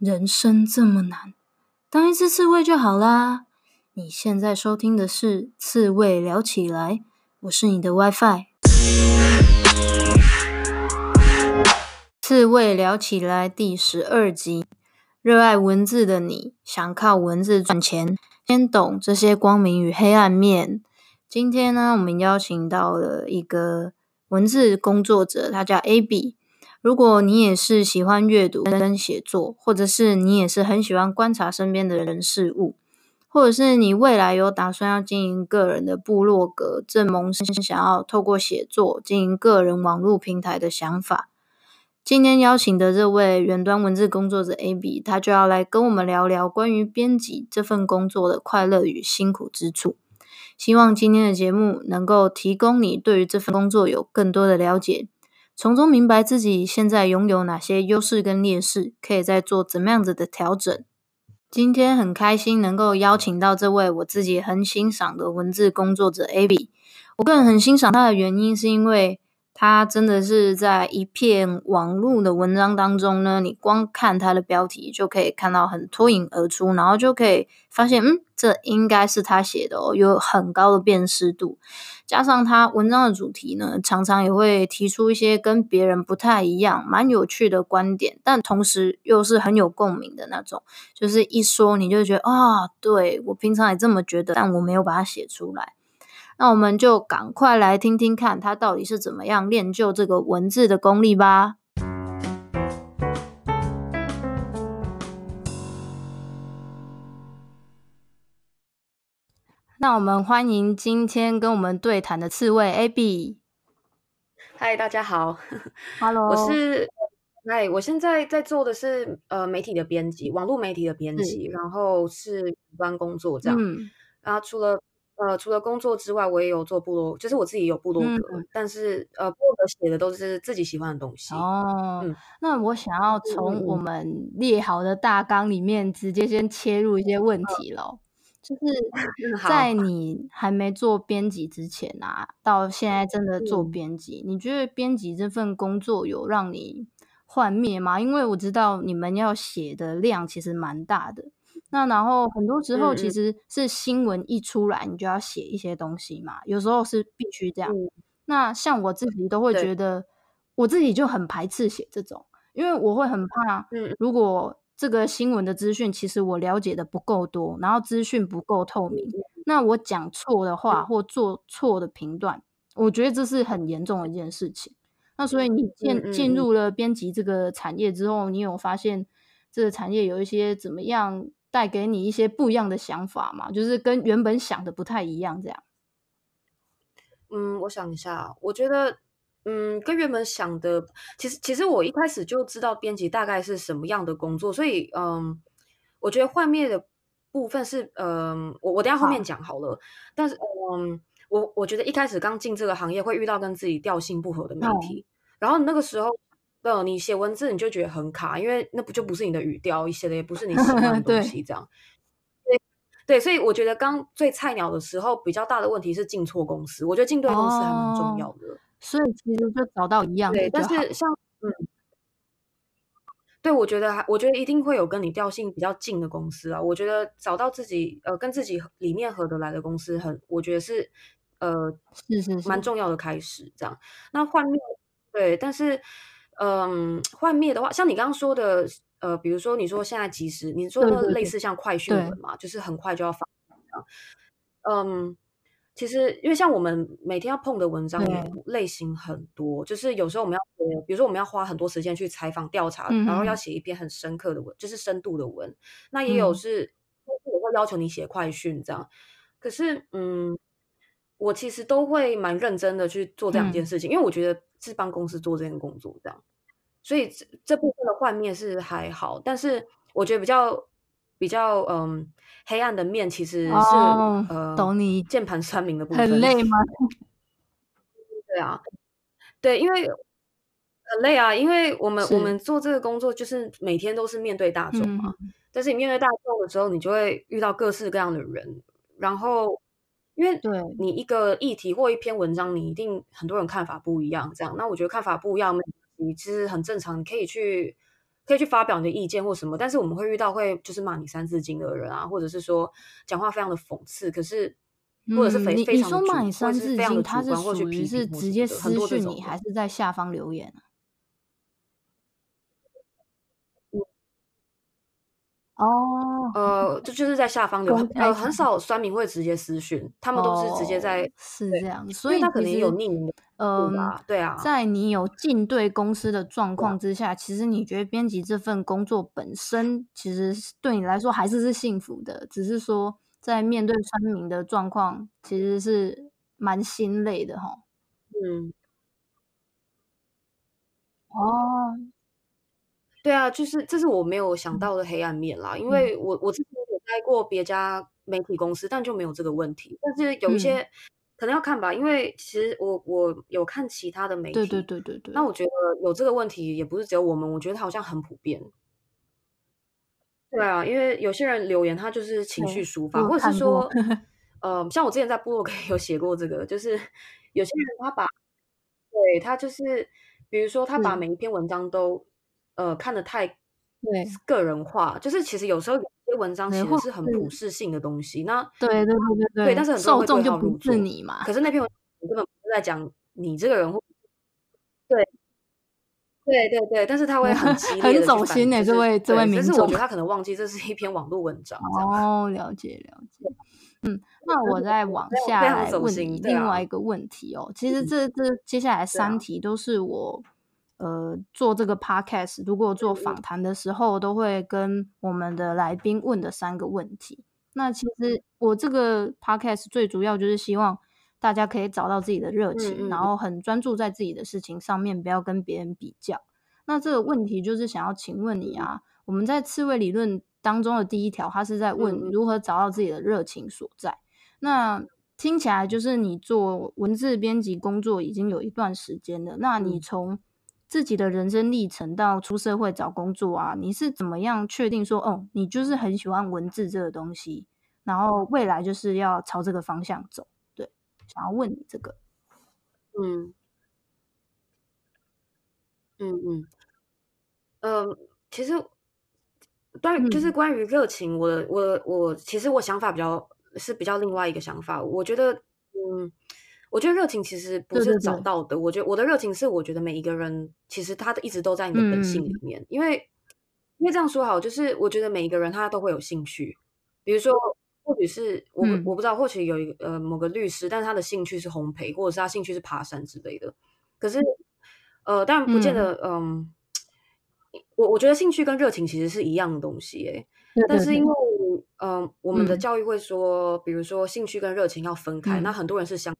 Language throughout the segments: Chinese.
人生这么难，当一只刺猬就好啦。你现在收听的是《刺猬聊起来》，我是你的 WiFi。刺猬聊起来第十二集，热爱文字的你，想靠文字赚钱，先懂这些光明与黑暗面。今天呢，我们邀请到了一个文字工作者，他叫 Abby。如果你也是喜欢阅读跟写作，或者是你也是很喜欢观察身边的人事物，或者是你未来有打算要经营个人的部落格，正萌生想要透过写作经营个人网络平台的想法，今天邀请的这位远端文字工作者 A B，他就要来跟我们聊聊关于编辑这份工作的快乐与辛苦之处。希望今天的节目能够提供你对于这份工作有更多的了解。从中明白自己现在拥有哪些优势跟劣势，可以再做怎么样子的调整。今天很开心能够邀请到这位我自己很欣赏的文字工作者 Abby。我个人很欣赏他的原因，是因为他真的是在一片网络的文章当中呢，你光看他的标题就可以看到很脱颖而出，然后就可以发现，嗯，这应该是他写的哦，有很高的辨识度。加上他文章的主题呢，常常也会提出一些跟别人不太一样、蛮有趣的观点，但同时又是很有共鸣的那种。就是一说你就觉得啊、对，我平常也这么觉得，但我没有把它写出来。那我们就赶快来听听看他到底是怎么样练就这个文字的功力吧。那我们欢迎今天跟我们对谈的刺猬 Abby。嗨，大家好，Hello，我是嗨，我现在在做的是呃媒体的编辑，网络媒体的编辑，然后是远端工作这样。嗯，然后除了呃除了工作之外，我也有做部落，就是我自己有部落格，嗯、但是呃部落格写的都是自己喜欢的东西。哦，嗯、那我想要从我们列好的大纲里面直接先切入一些问题喽。嗯就是 在你还没做编辑之前啊，到现在真的做编辑，你觉得编辑这份工作有让你幻灭吗？因为我知道你们要写的量其实蛮大的，那然后很多时候其实是新闻一出来，你就要写一些东西嘛，有时候是必须这样。那像我自己都会觉得，我自己就很排斥写这种，因为我会很怕，如果。这个新闻的资讯其实我了解的不够多，然后资讯不够透明，那我讲错的话或做错的评断，我觉得这是很严重的一件事情。那所以你进进入了编辑这个产业之后，你有发现这个产业有一些怎么样带给你一些不一样的想法嘛？就是跟原本想的不太一样这样。嗯，我想一下，我觉得。嗯，跟原本想的，其实其实我一开始就知道编辑大概是什么样的工作，所以嗯，我觉得幻灭的部分是嗯，我我等下后面讲好了。好，但是嗯，我我觉得一开始刚进这个行业会遇到跟自己调性不合的媒体，哦、然后那个时候，呃，你写文字你就觉得很卡，因为那不就不是你的语调，你写的也不是你喜欢的 东西，这样。对对，所以我觉得刚最菜鸟的时候，比较大的问题是进错公司。我觉得进对公司还蛮重要的。哦所以其实就找到一样的，对，但是像嗯，对，我觉得还，我觉得一定会有跟你调性比较近的公司啊。我觉得找到自己呃跟自己理念合得来的公司很，很我觉得是呃是是蛮重要的开始。这样，那换面对，但是嗯，幻灭的话，像你刚刚说的呃，比如说你说现在即时，你说的类似像快讯文嘛，就是很快就要发嗯。其实，因为像我们每天要碰的文章类型很多，就是有时候我们要，比如说我们要花很多时间去采访调查，嗯、然后要写一篇很深刻的文，就是深度的文。那也有是，我、嗯、会要求你写快讯这样。可是，嗯，我其实都会蛮认真的去做这两件事情，嗯、因为我觉得是帮公司做这件工作这样。所以这这部分的幻灭是还好，但是我觉得比较。比较嗯，黑暗的面其实是、哦、呃，懂你键盘酸民的部分。很累吗？对啊，对，因为很累啊，因为我们我们做这个工作就是每天都是面对大众嘛。嗯、但是你面对大众的时候，你就会遇到各式各样的人，然后因为对你一个议题或一篇文章，你一定很多人看法不一样，这样。那我觉得看法不一样，你其实很正常，你可以去。可以去发表你的意见或什么，但是我们会遇到会就是骂你三字经的人啊，或者是说讲话非常的讽刺，可是或者是非、嗯、非常的你说骂你三字经，他是属于是直接私讯你，还是在下方留言啊？哦，呃，这就是在下方留，呃，很少酸民会直接私讯，他们都是直接在、哦、是这样，所以他可能有匿名的，嗯，对啊，在你有进对公司的状况之下，其实你觉得编辑这份工作本身，其实对你来说还是是幸福的，只是说在面对酸民的状况，其实是蛮心累的哈。嗯，哦。对啊，就是这是我没有想到的黑暗面啦，因为我我之前有待过别家媒体公司，但就没有这个问题。但是有一些、嗯、可能要看吧，因为其实我我有看其他的媒体，对对对对对。那我觉得有这个问题也不是只有我们，我觉得它好像很普遍。对啊，因为有些人留言他就是情绪抒发，或者是说，呃，像我之前在部落格 有写过这个，就是有些人他把，对他就是，比如说他把每一篇文章都。呃，看得太对个人化，就是其实有时候有些文章其实是很普世性的东西。那对对对对对，但是很受众就不是你嘛。可是那篇文章根本不是在讲你这个人，对对对对，但是他会很激烈、很走心的这位这位民众，但是我觉得他可能忘记这是一篇网络文章。哦，了解了解。嗯，那我再往下来问你另外一个问题哦。其实这这接下来三题都是我。呃，做这个 podcast，如果做访谈的时候，都会跟我们的来宾问的三个问题。那其实我这个 podcast 最主要就是希望大家可以找到自己的热情，然后很专注在自己的事情上面，不要跟别人比较。那这个问题就是想要请问你啊，我们在刺猬理论当中的第一条，它是在问如何找到自己的热情所在。那听起来就是你做文字编辑工作已经有一段时间了，那你从自己的人生历程到出社会找工作啊，你是怎么样确定说，哦，你就是很喜欢文字这个东西，然后未来就是要朝这个方向走？对，想要问你这个。嗯，嗯嗯，呃，其实关于就是关于热情，我我我其实我想法比较是比较另外一个想法，我觉得，嗯。我觉得热情其实不是找到的。对对对，我觉得我的热情是，我觉得每一个人其实他的一直都在你的本性里面。嗯、因为因为这样说好，就是我觉得每一个人他都会有兴趣。比如说，或许是我、嗯、我不知道，或许有一个呃某个律师，但是他的兴趣是烘焙，或者是他兴趣是爬山之类的。可是呃，当然不见得，嗯，呃、我我觉得兴趣跟热情其实是一样的东西，哎，但是因为嗯、呃，我们的教育会说，嗯、比如说兴趣跟热情要分开，嗯、那很多人是相。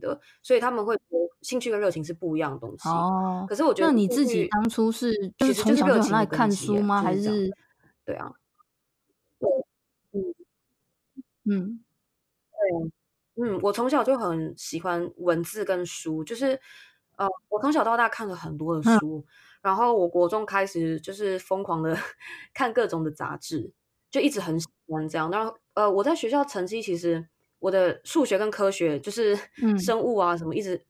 的，所以他们会兴趣跟热情是不一样的东西。哦，可是我觉得，那你自己当初是就是从小就很爱看书吗？还是对啊？嗯嗯，对，嗯，我从小就很喜欢文字跟书，就是呃，我从小到大看了很多的书，嗯、然后我国中开始就是疯狂的 看各种的杂志，就一直很喜欢这样。然后呃，我在学校成绩其实。我的数学跟科学就是 生物啊什么，一直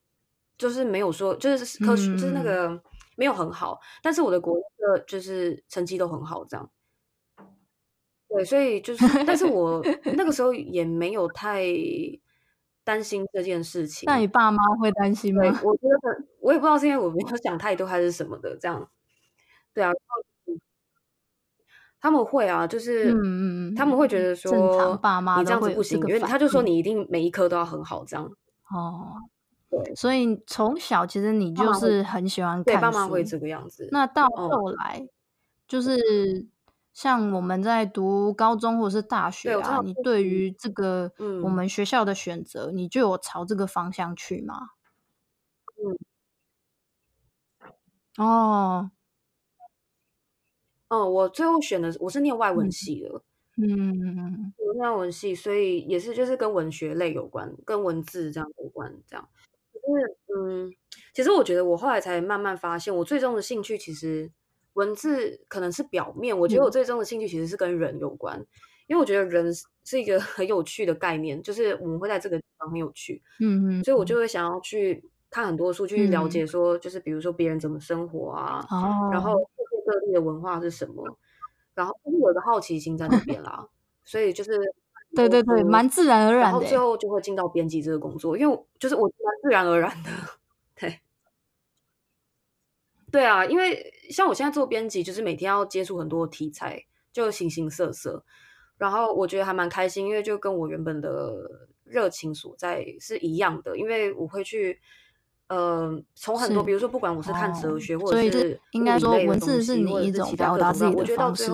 就是没有说就是科学就是那个没有很好，但是我的国的就是成绩都很好，这样。对，所以就是，但是我 那个时候也没有太担心这件事情。那你爸妈会担心吗？我觉得我也不知道是因为我没有想太多还是什么的，这样。对啊。他们会啊，就是嗯嗯嗯他们会觉得说，正常爸妈你这样子不行，因为他就说你一定每一科都要很好这样。哦，对，所以从小其实你就是很喜欢看爸妈会这个样子。那到后来，就是像我们在读高中或者是大学啊，你对于这个我们学校的选择，你就有朝这个方向去吗？嗯，哦。嗯，我最后选的我是念外文系的，嗯，我念外文系，所以也是就是跟文学类有关，跟文字这样有关，这样。因为嗯，其实我觉得我后来才慢慢发现，我最终的兴趣其实文字可能是表面，我觉得我最终的兴趣其实是跟人有关，嗯、因为我觉得人是一个 很有趣的概念，就是我们会在这个地方很有趣，嗯嗯，所以我就会想要去。看很多书去了解说，就是比如说别人怎么生活啊，嗯、然后各地各地的文化是什么，然后就是有个好奇心在那边啦，所以就是对对对，蛮自然而然的，然后最后就会进到编辑这个工作，因为就是我蛮自然而然的，对，对啊，因为像我现在做编辑，就是每天要接触很多题材，就形形色色。然后我觉得还蛮开心，因为就跟我原本的热情所在是一样的，因为我会去，呃，从很多，比如说不管我是看哲学，或者是，是应该说文字是你一种表达自己的方式，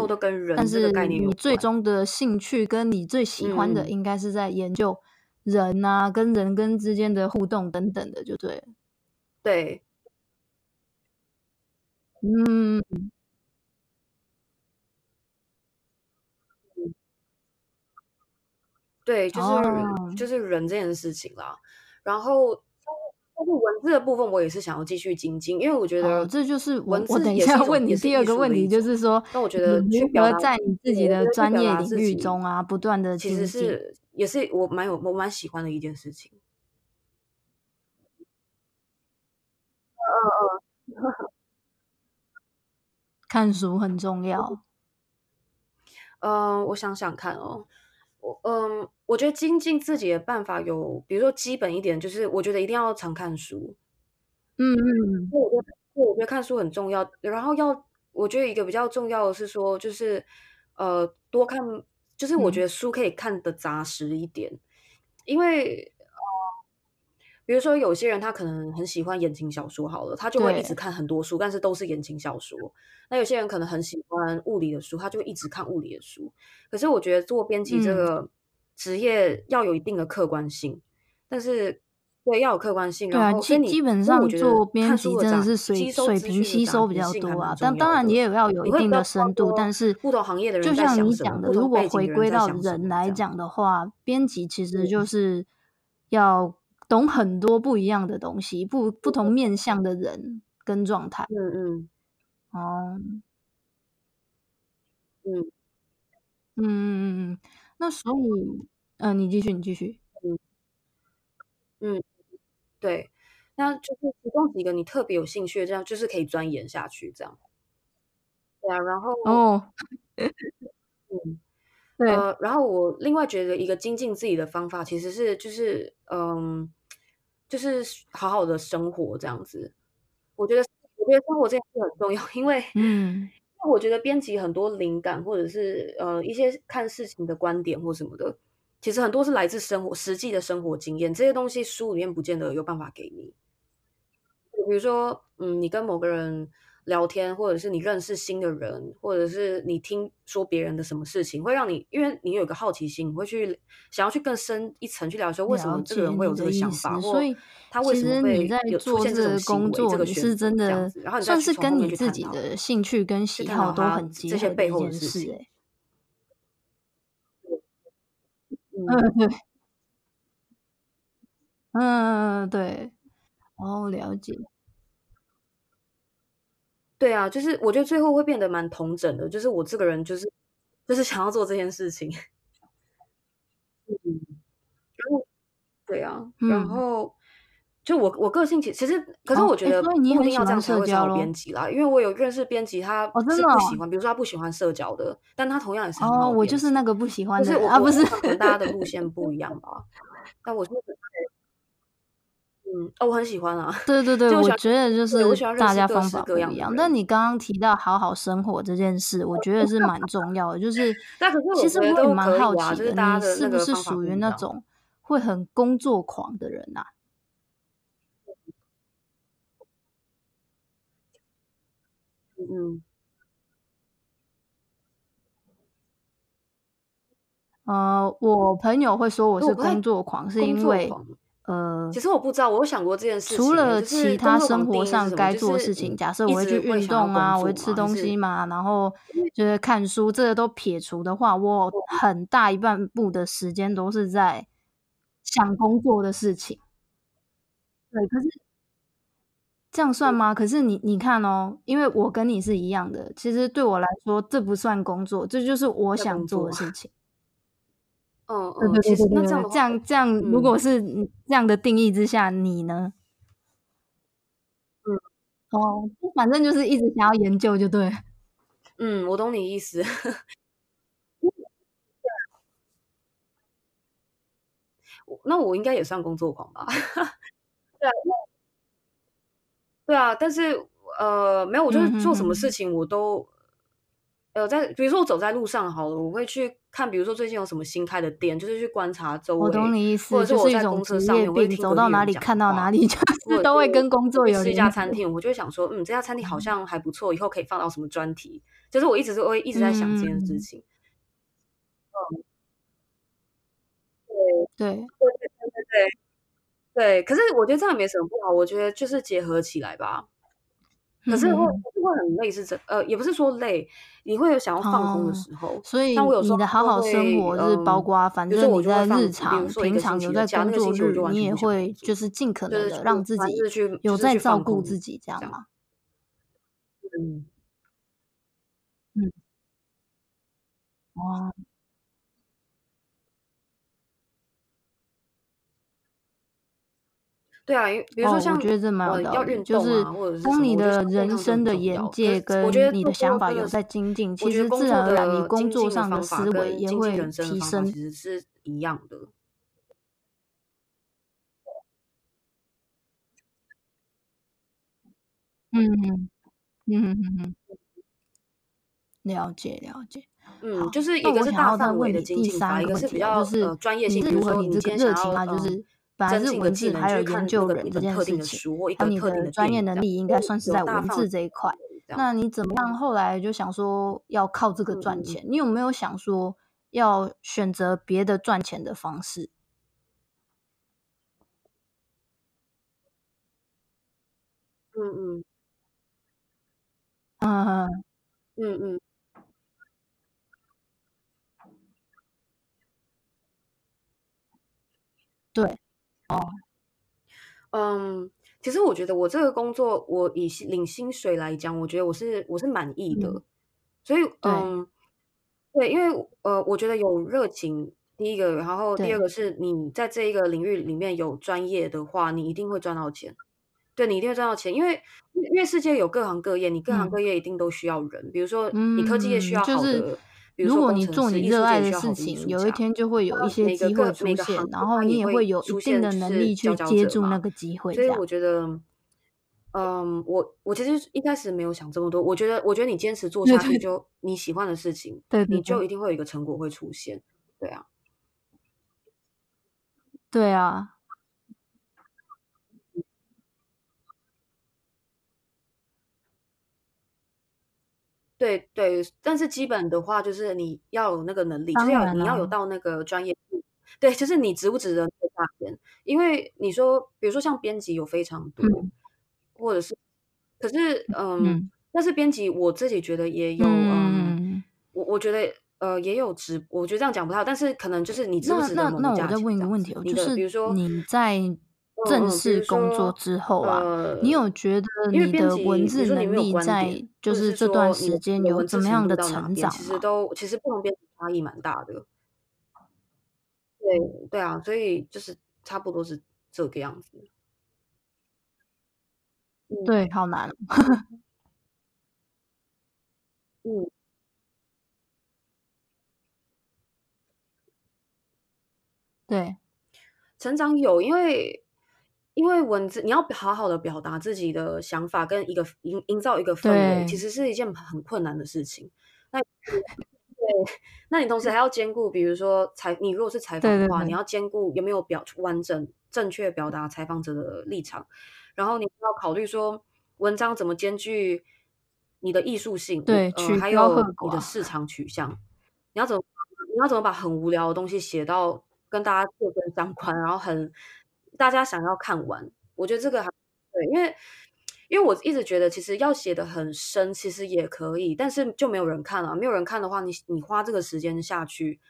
但是你最终的兴趣跟你最喜欢的，应该是在研究人啊，跟人跟之间的互动等等的，就对了。对，嗯。对，就是、oh. 就是人这件事情啦。然后，但是文字的部分，我也是想要继续精进，因为我觉得、oh, 这就是我我等一下问你第二个问题，就是说，那我觉得如何在你自己的专业领域中啊，不断的其实是也是我蛮有我蛮喜欢的一件事情。嗯嗯嗯，看书很重要。嗯，我想想看哦。我嗯，我觉得精进自己的办法有，比如说基本一点，就是我觉得一定要常看书。嗯嗯，我觉得我觉得看书很重要。然后要，我觉得一个比较重要的是说，就是呃，多看，就是我觉得书可以看得扎实一点，嗯、因为呃，比如说有些人他可能很喜欢言情小说，好了，他就会一直看很多书，但是都是言情小说。那有些人可能很喜欢物理的书，他就一直看物理的书。可是我觉得做编辑这个职业要有一定的客观性，嗯、但是对要有客观性，然后基基本上做编辑真的是水水平吸收比较多啊。但当然你也有要有一定的深度，但是不同行业的人就像你讲的，如果回归到人来讲的话，编辑其实就是要懂很多不一样的东西，不不同。面向的人跟状态。嗯嗯。哦，嗯，嗯嗯嗯嗯，那所以，嗯、呃，你继续，你继续，嗯，嗯，对，那就是其中几个你特别有兴趣的，这样就是可以钻研下去，这样，对啊，然后，哦，嗯，对，呃，然后我另外觉得一个精进自己的方法，其实是就是，嗯，就是好好的生活这样子，我觉得。我觉得生活这件事很重要，因为，嗯，因为我觉得编辑很多灵感，或者是呃一些看事情的观点或什么的，其实很多是来自生活实际的生活经验，这些东西书里面不见得有办法给你。比如说，嗯，你跟某个人。聊天，或者是你认识新的人，或者是你听说别人的什么事情，会让你，因为你有个好奇心，你会去想要去更深一层去了解，说为什么这个人会有这个想法，所以他为什么会有出现这个工作，你是真的，然后你算是跟你自己的兴趣跟喜好都很结合这些背后的事情。嗯，对，嗯，对，哦，了解。对啊，就是我觉得最后会变得蛮同整的，就是我这个人就是就是想要做这件事情。嗯，然后对啊，嗯、然后就我我个性其其实，可是我觉得不一定要这样才会成为编辑啦，因为我有认识编辑，他是不喜欢，比如说他不喜欢社交的，但他同样也是很好哦，我就是那个不喜欢的，就是我啊，不是，可能大家的路线不一样吧，但我是。嗯，哦，我很喜欢啊。对对对，我，我觉得就是大家方法不一样。但你刚刚提到好好生活这件事，我觉得是蛮重要的。就 是，其实我也蛮好奇的，你是不是属于那种会很工作狂的人啊？嗯。呃，我朋友会说我是工作狂，是因为。呃，其实我不知道，我有想过这件事情。除了其他生活上该做的事情，假设我会去运动啊，我会吃东西嘛，然后就是看书，这个都撇除的话，我很大一半部的时间都是在想工作的事情。对，可是这样算吗？可是你你看哦，因为我跟你是一样的，其实对我来说，这不算工作，这就是我想做的事情。嗯，对对对对对，那这样这样这样，如果是这样的定义之下，你呢？哦，反正就是一直想要研究，就对。嗯，我懂你意思。那我应该也算工作狂吧？对啊，对啊，但是呃，没有，我就是做什么事情我都。呃，在比如说我走在路上好了，我会去看，比如说最近有什么新开的店，就是去观察周围。我懂你意思，或者是我在公车上面，我会走到哪里看到哪里，就是都会跟工作有关。是一家餐厅，我就会想说，嗯，这家餐厅好像还不错，以后可以放到什么专题。就是我一直是会一直在想这件事情。嗯，对对对对对对对。可是我觉得这样没什么不好，我觉得就是结合起来吧。可是会会很累，是真呃，也不是说累，你会有想要放空的时候。哦、所以你的好好生活是包括，嗯、反正你在日常、平常有在工作日，你也会就是尽可能的让自己有在照顾自己，这样吗？嗯嗯，哇。对啊，比如说像、哦、我觉得这蛮有道理，啊、就是当你的人生的眼界跟你的想法有在精进，其实自然而然你工作上的思维也会提升，其实是一样的。嗯嗯嗯嗯嗯，了解了解。嗯，就是一个是大范围的精进法，一个是比较是专业性，比如说你这个热情啊，就是。本来是文字还有研究人这件事情，那你的专业能力应该算是在文字这一块。那你怎么样后来就想说要靠这个赚钱？你有没有想说要选择别的赚钱的方式？嗯嗯嗯嗯嗯，对。哦，嗯，其实我觉得我这个工作，我以领薪水来讲，我觉得我是我是满意的，嗯、所以嗯，对，对，因为呃，我觉得有热情，第一个，然后第二个是你在这一个领域里面有专业的话，你一定会赚到钱，对，你一定会赚到钱，因为因为世界有各行各业，你各行各业一定都需要人，嗯、比如说你科技业需要好的。如果你做你热爱的事情，有一天就会有一些机会出现，然后你也会有一定的能力去接住那个机会。所以我觉得，嗯，我我其实一开始没有想这么多。我觉得，我觉得你坚持做下去，就你喜欢的事情，对，你就一定会有一个成果会出现。对啊，对啊。对对，但是基本的话就是你要有那个能力，就是要你要有到那个专业度。对，就是你值不值得那个价钱？因为你说，比如说像编辑有非常多，嗯、或者是，可是嗯，嗯但是编辑我自己觉得也有嗯，嗯我我觉得呃也有值，我觉得这样讲不太好，但是可能就是你值不值得那，那，那我再问一个问题，就是比如说你在。正式工作之后啊，呃、你有觉得你的文字能力在就是这段时间有怎么样的成长？其实都其实不同编辑差异蛮大的。对对啊，所以就是差不多是这个样子。对，好难。嗯，对，成长有，因为。因为文字，你要好好的表达自己的想法，跟一个营营造一个氛围，其实是一件很困难的事情。那 对，那你同时还要兼顾，比如说采，你如果是采访的话，对对对，你要兼顾有没有表完整、正确表达采访者的立场，然后你要考虑说文章怎么兼具你的艺术性，对，呃，还有你的市场取向，你要怎么，你要怎么把很无聊的东西写到跟大家切身相关，然后很。大家想要看完，我觉得这个还对，因为因为我一直觉得，其实要写的很深，其实也可以，但是就没有人看了。没有人看的话，你你花这个时间下去，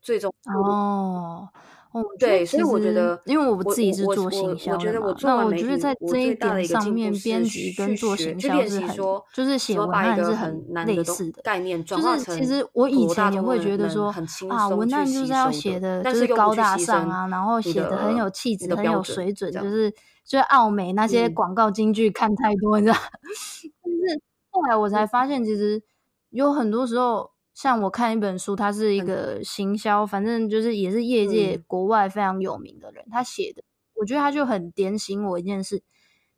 最终哦，哦，对，所以我觉得，因为我自己是做行销的嘛，我觉得我做那我觉得在这一点上面，编辑跟做行销是很，就是写文案是很类似的概念，就是其实我以前也会觉得说啊，文案就是要写的就是高大上啊，然后写的很有气质、很有水准，就是就是奥美那些广告金句看太多，你知道？但是后来我才发现，其实有很多时候。像我看一本书，他是一个行销，嗯、反正就是也是业界国外非常有名的人，嗯、他写的，我觉得他就很点醒我一件事。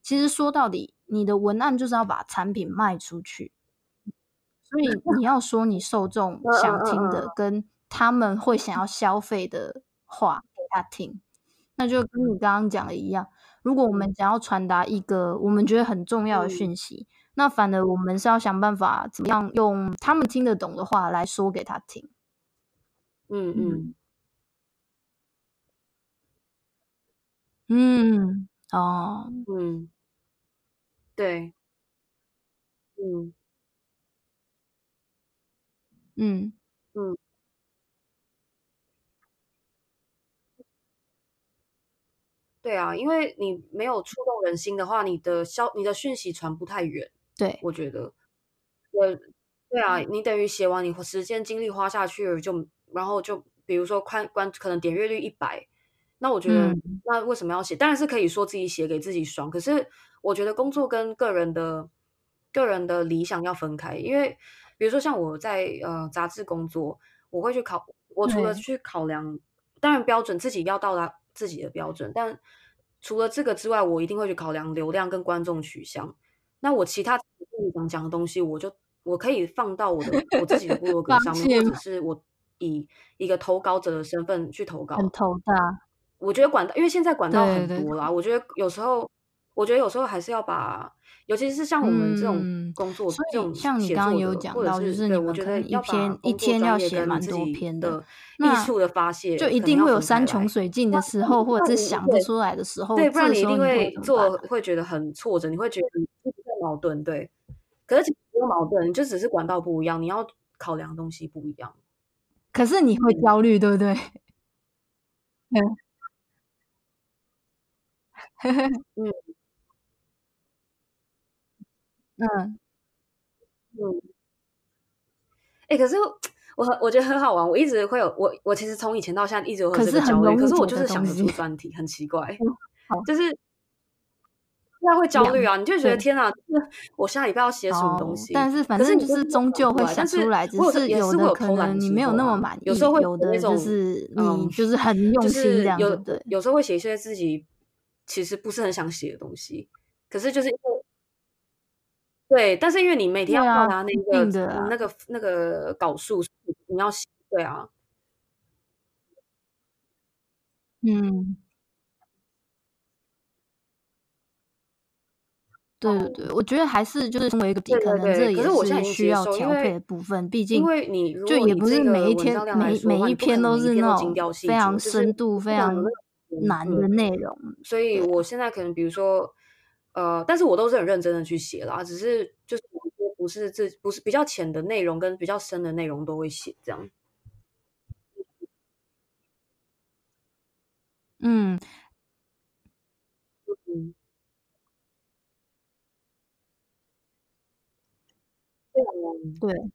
其实说到底，你的文案就是要把产品卖出去，所以你要说你受众想听的，跟他们会想要消费的话给他听，那就跟你刚刚讲的一样。如果我们想要传达一个我们觉得很重要的讯息。嗯那反而我们是要想办法，怎么样用他们听得懂的话来说给他听。嗯嗯。嗯。哦。嗯，对，嗯。嗯。嗯，对啊，因为你没有触动人心的话，你的消你的讯息传不太远。对，我觉得，我，对啊，你等于写完，你时间精力花下去了，就然后就比如说看关可能点阅率一百，那我觉得、嗯、那为什么要写？当然是可以说自己写给自己爽，可是我觉得工作跟个人的个人的理想要分开，因为比如说像我在呃杂志工作，我会去考，我除了去考量，嗯、当然标准自己要到达自己的标准，但除了这个之外，我一定会去考量流量跟观众取向。那我其他想讲的东西，我就我可以放到我的我自己的部落格上面，或者是我以一个投稿者的身份去投稿。很头大，我觉得管道，因为现在管道很多啦。我觉得有时候，我觉得有时候还是要把，尤其是像我们这种工作，这种像你刚刚有讲到，就是我觉得一篇一天要写蛮多篇的艺术的发泄，就一定会有山穷水尽的时候，或者是想不出来的时候，对，不然你一定会做，会觉得很挫折，你会觉得。矛盾对，可是其实没有矛盾，就只是管道不一样，你要考量的东西不一样。可是你会焦虑，对不对？嗯，嗯，嗯，嗯。哎，可是我我觉得很好玩，我一直会有我我其实从以前到现在一直有这个焦虑，可是我就是想不出专题，很奇怪，就是。那会焦虑啊！你就觉得天哪，我下礼拜要写什么东西？但是反正就是终究会想出来，只是有的可能你没有那么满意，有时候会有的就是你就是很用心这样，对？有时候会写一些自己其实不是很想写的东西，可是就是因为对，但是因为你每天要到达那个那个那个稿数，你要写，对啊，嗯。对对对，我觉得还是就是成为一个底，可能这也是需要调配的部分。毕竟，因为你就也不是每一天每每一篇都是那种非常深度、非常难的内容。所以我现在可能比如说，呃，但是我都是很认真的去写啦，只是就是不是这不是比较浅的内容跟比较深的内容都会写这样。嗯。对，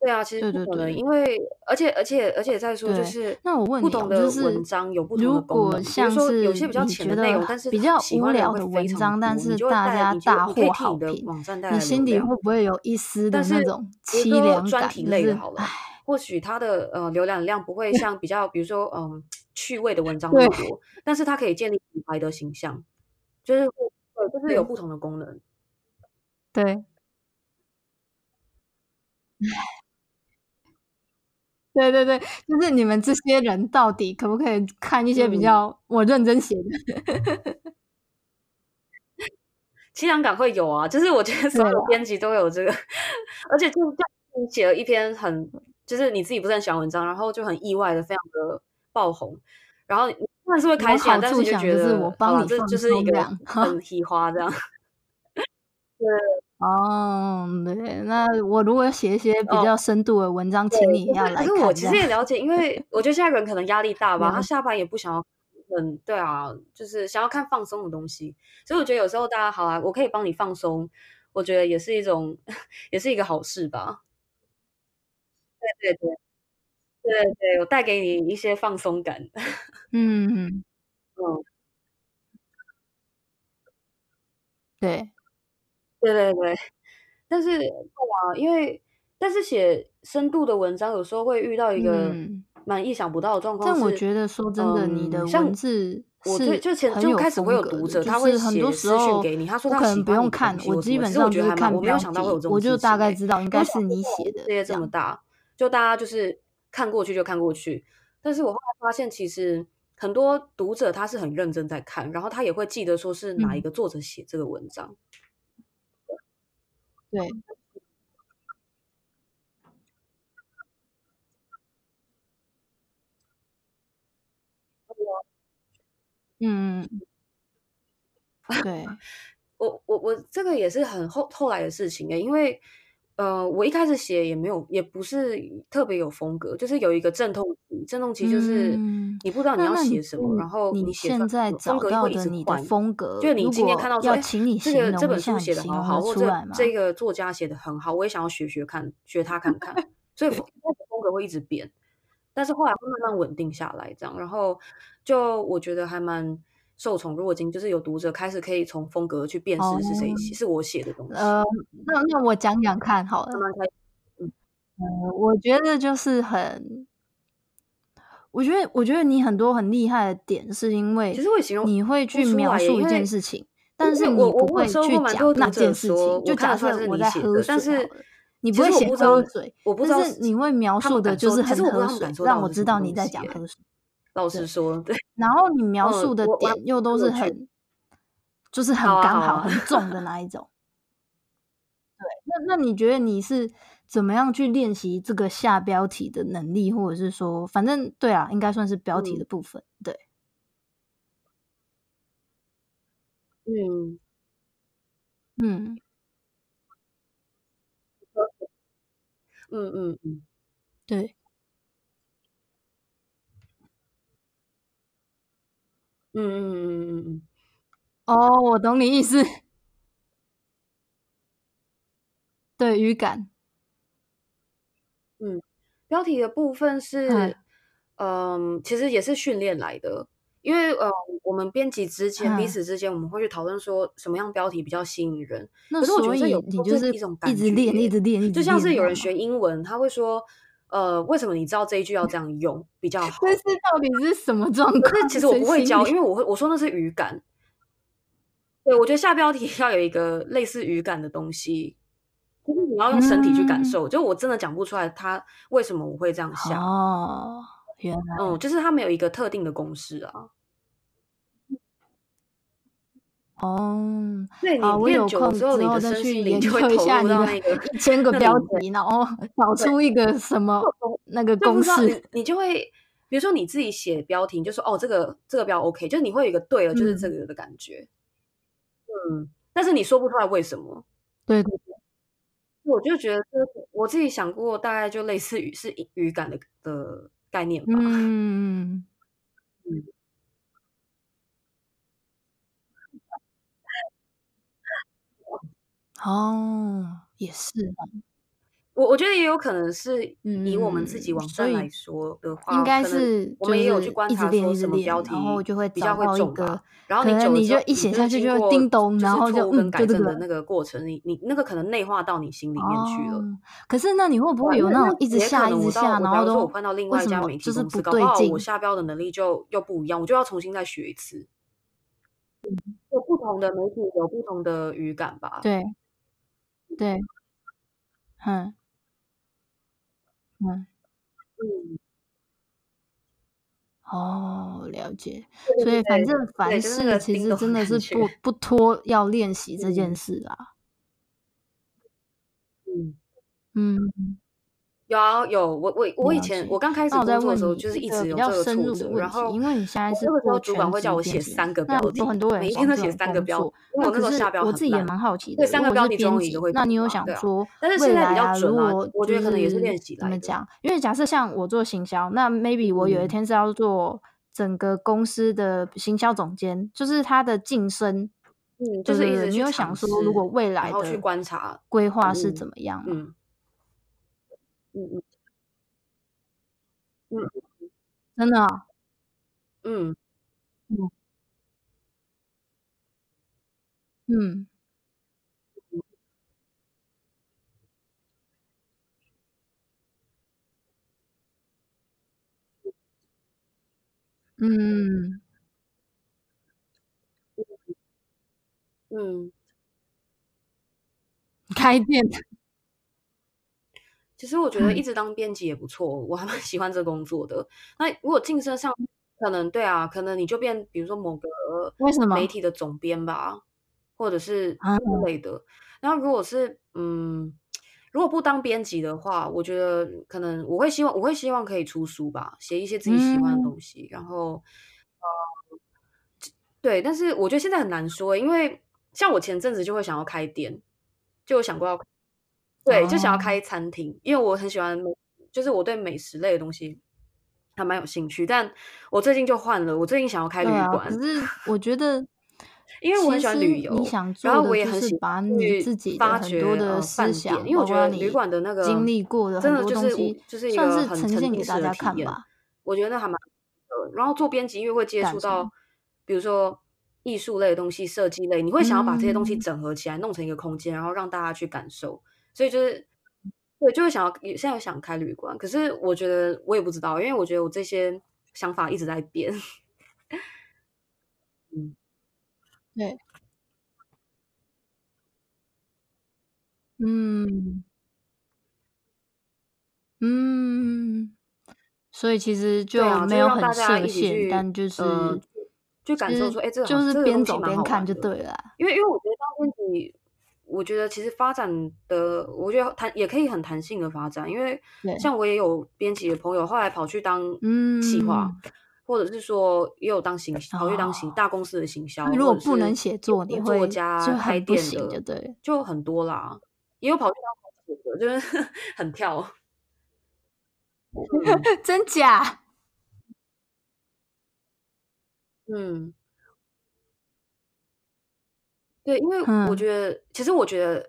对啊，其实不可能，因为而且而且而且再说就是，那我问你，不同的文章有不同的功能，比如说有些比较浅的内容，但是比较无聊的文章，但是大家大获好评，你心里会不会有一丝的那种凄凉感？就是，或许它的呃浏览量不会 像比较，比如说嗯趣味的文章那么多，但是它可以建立品牌的形象，就是呃就是有不同的功能，对。对对对，就是你们这些人到底可不可以看一些比较我认真写的？凄凉感会有啊，就是我觉得所有编辑都有这个，而且就就你写了一篇很，就是你自己不是很喜欢文章，然后就很意外的非常的爆红，然后当然是会开心，但是你就觉得我帮你、啊、这就是一个很喜花这样。对。哦，对，那我如果写一些比较深度的文章，哦、请你要来看。可是我其实也了解，因为我觉得现在人可能压力大吧，他下班也不想要，嗯，对啊，就是想要看放松的东西，所以我觉得有时候大家好啊，我可以帮你放松，我觉得也是一种，也是一个好事吧。对对对，对对对，我带给你一些放松感。嗯嗯嗯，对。对对对，但是啊，因为但是写深度的文章有时候会遇到一个蛮意想不到的状况。但我觉得说真的，你的文字我就就前就开始会有读者，他会写私讯给你，他说他可能不用看，我基本上就是看标题，我没有想到会有这种，我就大概知道应该是你写的。世界这么大，就大家就是看过去就看过去。但是我后来发现，其实很多读者他是很认真在看，然后他也会记得说是哪一个作者写这个文章。对，嗯，对，我我我这个也是很后后来的事情诶，因为。呃，我一开始写也没有，也不是特别有风格，就是有一个阵痛期。阵痛期就是你不知道你要写什么，嗯、然后你写现在找到的你的风格，就你今天看到说，哎，这个这本书写的好好，或者这个作家写的很好，我也想要学学看，学他看看。所以风风格会一直变，但是后来会慢慢稳定下来，这样，然后就我觉得还蛮。受宠若惊，就是有读者开始可以从风格去辨识是谁写，哦、是我写的东西。呃，那那我讲讲看好了。嗯，呃，我觉得就是很，我觉得我觉得你很多很厉害的点，是因为其实会形容你会去描述一件事情，但是你不会去讲那件事情。就假设我在喝水，但是你不会写喝水，我不知道你会描述的就是很喝水，让我知道你在讲喝水。老实说，对，然后你描述的点又都是很，就是很刚好、很重的那一种。对，那那你觉得你是怎么样去练习这个下标题的能力，或者是说，反正对啊，应该算是标题的部分。对，嗯，嗯，嗯嗯嗯，对。嗯嗯嗯嗯嗯嗯，哦，我懂你意思。对，语感。嗯，标题的部分是，嗯、呃，其实也是训练来的。因为呃，我们编辑之间、嗯、彼此之间，我们会去讨论说什么样标题比较吸引人。那所以你就是一种一直练，一直练，就像是有人学英文，他会说。呃，为什么你知道这一句要这样用比较好？这是到底是什么状况？其实我不会教，因为我会我说那是语感。对，我觉得下标题 要有一个类似语感的东西，就是你要用身体去感受。嗯、就我真的讲不出来，他为什么我会这样想？哦，原来，嗯，就是他没有一个特定的公式啊。哦，对，你练久了之后，你的身心灵就会投入到那个一千个标题，然后 找。出一个什么 那个公式，你就会，比如说你自己写标题，你就说哦，这个这个标 OK，就是你会有一个对了，就是这个的感觉，嗯，但是你说不出来为什么，对对。对，我就觉得我自己想过，大概就类似于是语感的的概念吧，嗯。嗯。哦，也是我我觉得也有可能是以我们自己网站来说的话，应该是我们也有去观察说什么标题，然后就会比较会重吧，然后你就你就一写下去就会叮咚，然后就嗯改正的那个过程，你你那个可能内化到你心里面去了。可是那你会不会有那种一直下一直下，然后都我换到另外一家媒体公司，搞不好我下标的能力就又不一样，我就要重新再学一次。有不同的媒体有不同的语感吧？对。对，嗯，嗯，嗯，哦，了解。所以反正凡事其实真的是不不拖要练习这件事啊。嗯嗯，有啊有，我我我以前我刚开始工作的时候，就是一直有这个挫折。然后因为你现在是那个时候主管会叫我写三个标题，很多人每天都写三个标题。因为我那时候下标，我自己也蛮好奇的。对，三个标题中一个会。那你有想说，但是现在比较准啊，如果我觉得可能也是练习来的。怎么讲？因为假设像我做行销，那 maybe 我有一天是要做整个公司的行销总监，就是他的晋升，嗯，就是一直你有想说，如果未来的去观察规划是怎么样吗？嗯嗯。嗯，真的，嗯，嗯，嗯，嗯，嗯，开店。其实我觉得一直当编辑也不错，嗯、我还蛮喜欢这工作的。那如果晋升上，可能对啊，可能你就变，比如说某个为什么媒体的总编吧，或者是之类的。然后如果是嗯，如果不当编辑的话，我觉得可能我会希望，我会希望可以出书吧，写一些自己喜欢的东西。嗯、然后呃，对，但是我觉得现在很难说，因为像我前阵子就会想要开店，就有想过要。对，就想要开餐厅，因为我很喜欢，就是我对美食类的东西还蛮有兴趣。但我最近就换了，我最近想要开旅馆。可是我觉得，因为我很喜欢旅游，然后我也很喜欢把你自己的很多的思想，因为我觉得旅馆的那个经历过的真的就是，就是算是呈现给大家看吧。我觉得那还蛮呃，然后做编辑，因为会接触到，比如说艺术类的东西、设计类，你会想要把这些东西整合起来，弄成一个空间，然后让大家去感受。所以就是，对，就是想要，现在想开旅馆，可是我觉得我也不知道，因为我觉得我这些想法一直在变。嗯，对，嗯，嗯，所以其实就没有很设限，但就是就感受说，哎，这就是边走边看就对了。因为因为我觉得当编辑。我觉得其实发展的，我觉得弹也可以很弹性的发展，因为像我也有编辑的朋友，后来跑去当企划，嗯、或者是说也有当行，跑去当行、哦、大公司的行销。如果不能写作，你会作家开店的，就对，就很多啦。也有跑去当写的，就是 很跳，真假？嗯。对，因为我觉得，嗯、其实我觉得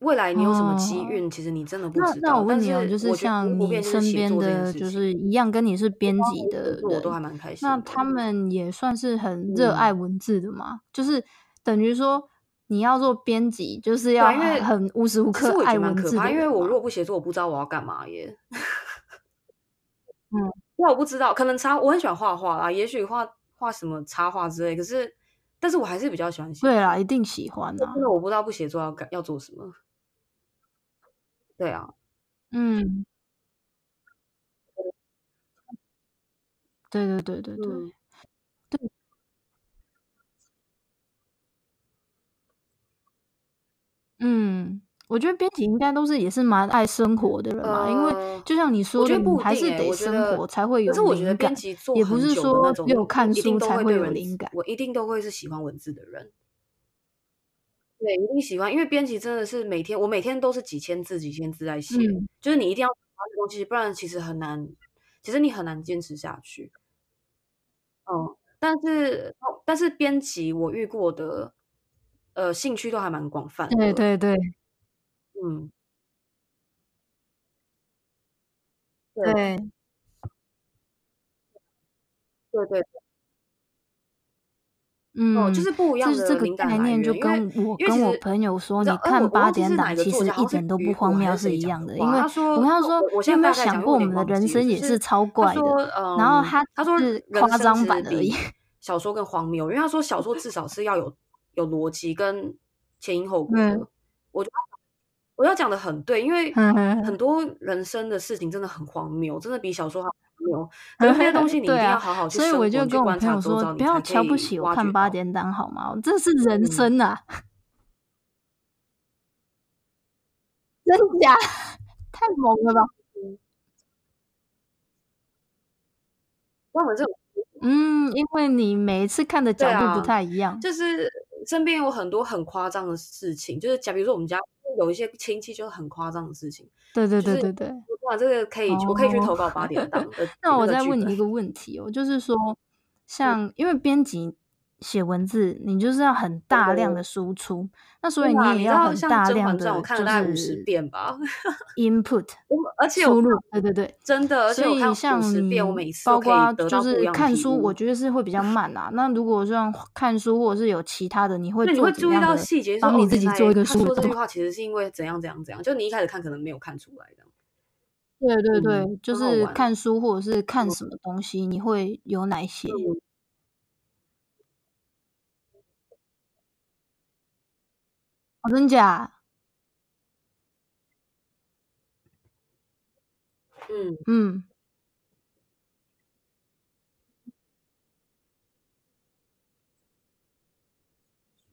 未来你有什么机运，哦、其实你真的不知道。那，那我问你哦，就是像你身边的，就是一样跟你是编辑的人，我都还蛮开心。那他们也算是很热爱文字的嘛？嗯、就是等于说你要做编辑，就是要很无时无刻爱文字。因为我如果不写作，我不知道我要干嘛耶。嗯，那我不知道，可能插我很喜欢画画啦，也许画画什么插画之类，可是。但是我还是比较喜欢写。对啦，一定喜欢啊。因为我不知道不写作要干要做什么。对啊，嗯，对对对对对，嗯、对。嗯。我觉得编辑应该都是也是蛮爱生活的人嘛，因为就像你说的，你还是得生活才会有灵感。也不是说只有看书才会有灵感。我一定都会是喜欢文字的人，对，一定喜欢，因为编辑真的是每天，我每天都是几千字几千字在写，就是你一定要喜欢这东西，不然其实很难，其实你很难坚持下去。哦，但是但是编辑我遇过的，呃，兴趣都还蛮广泛的。对对对。嗯，对，对对，嗯，就是不一样的灵感来源。就跟我跟我朋友说，你看八点档其实一点都不荒谬是一样的，因为我跟他说，你有没有想过我们的人生也是超怪的？然后他他说是夸张版而已，小说更荒谬，因为他说小说至少是要有有逻辑跟前因后果的，我觉得。我要讲的很对，因为很多人生的事情真的很荒谬，真的比小说还荒谬。那些东西你一定要好好去生活，所以我就跟我朋友说，不要瞧不起我看八点档好吗？这是 人生啊！真假？太猛了吧？那我们这种，嗯，因为你每一次看的角度不太一样，啊、就是身边有很多很夸张的事情，就是假比如说我们家有一些亲戚就很夸张的事情。对对对对对，哇，这个可以，哦、我可以去投稿八点档。那我再问你一个问题哦，就是说，像因为编辑。写文字，你就是要很大量的输出，嗯、那所以你也要很大量的，我看了大概五十遍吧，input，而且输入，对对对，真的，所以像你包括就是看书，我觉得是会比较慢啊。那如果像看书或者是有其他的，你会你会注意到细节，帮你自己做一个书。他说这句话其实是因为怎样怎样怎样，就你一开始看可能没有看出来的。对对对，嗯、就是看书或者是看什么东西，你会有哪些？哦、真假？嗯嗯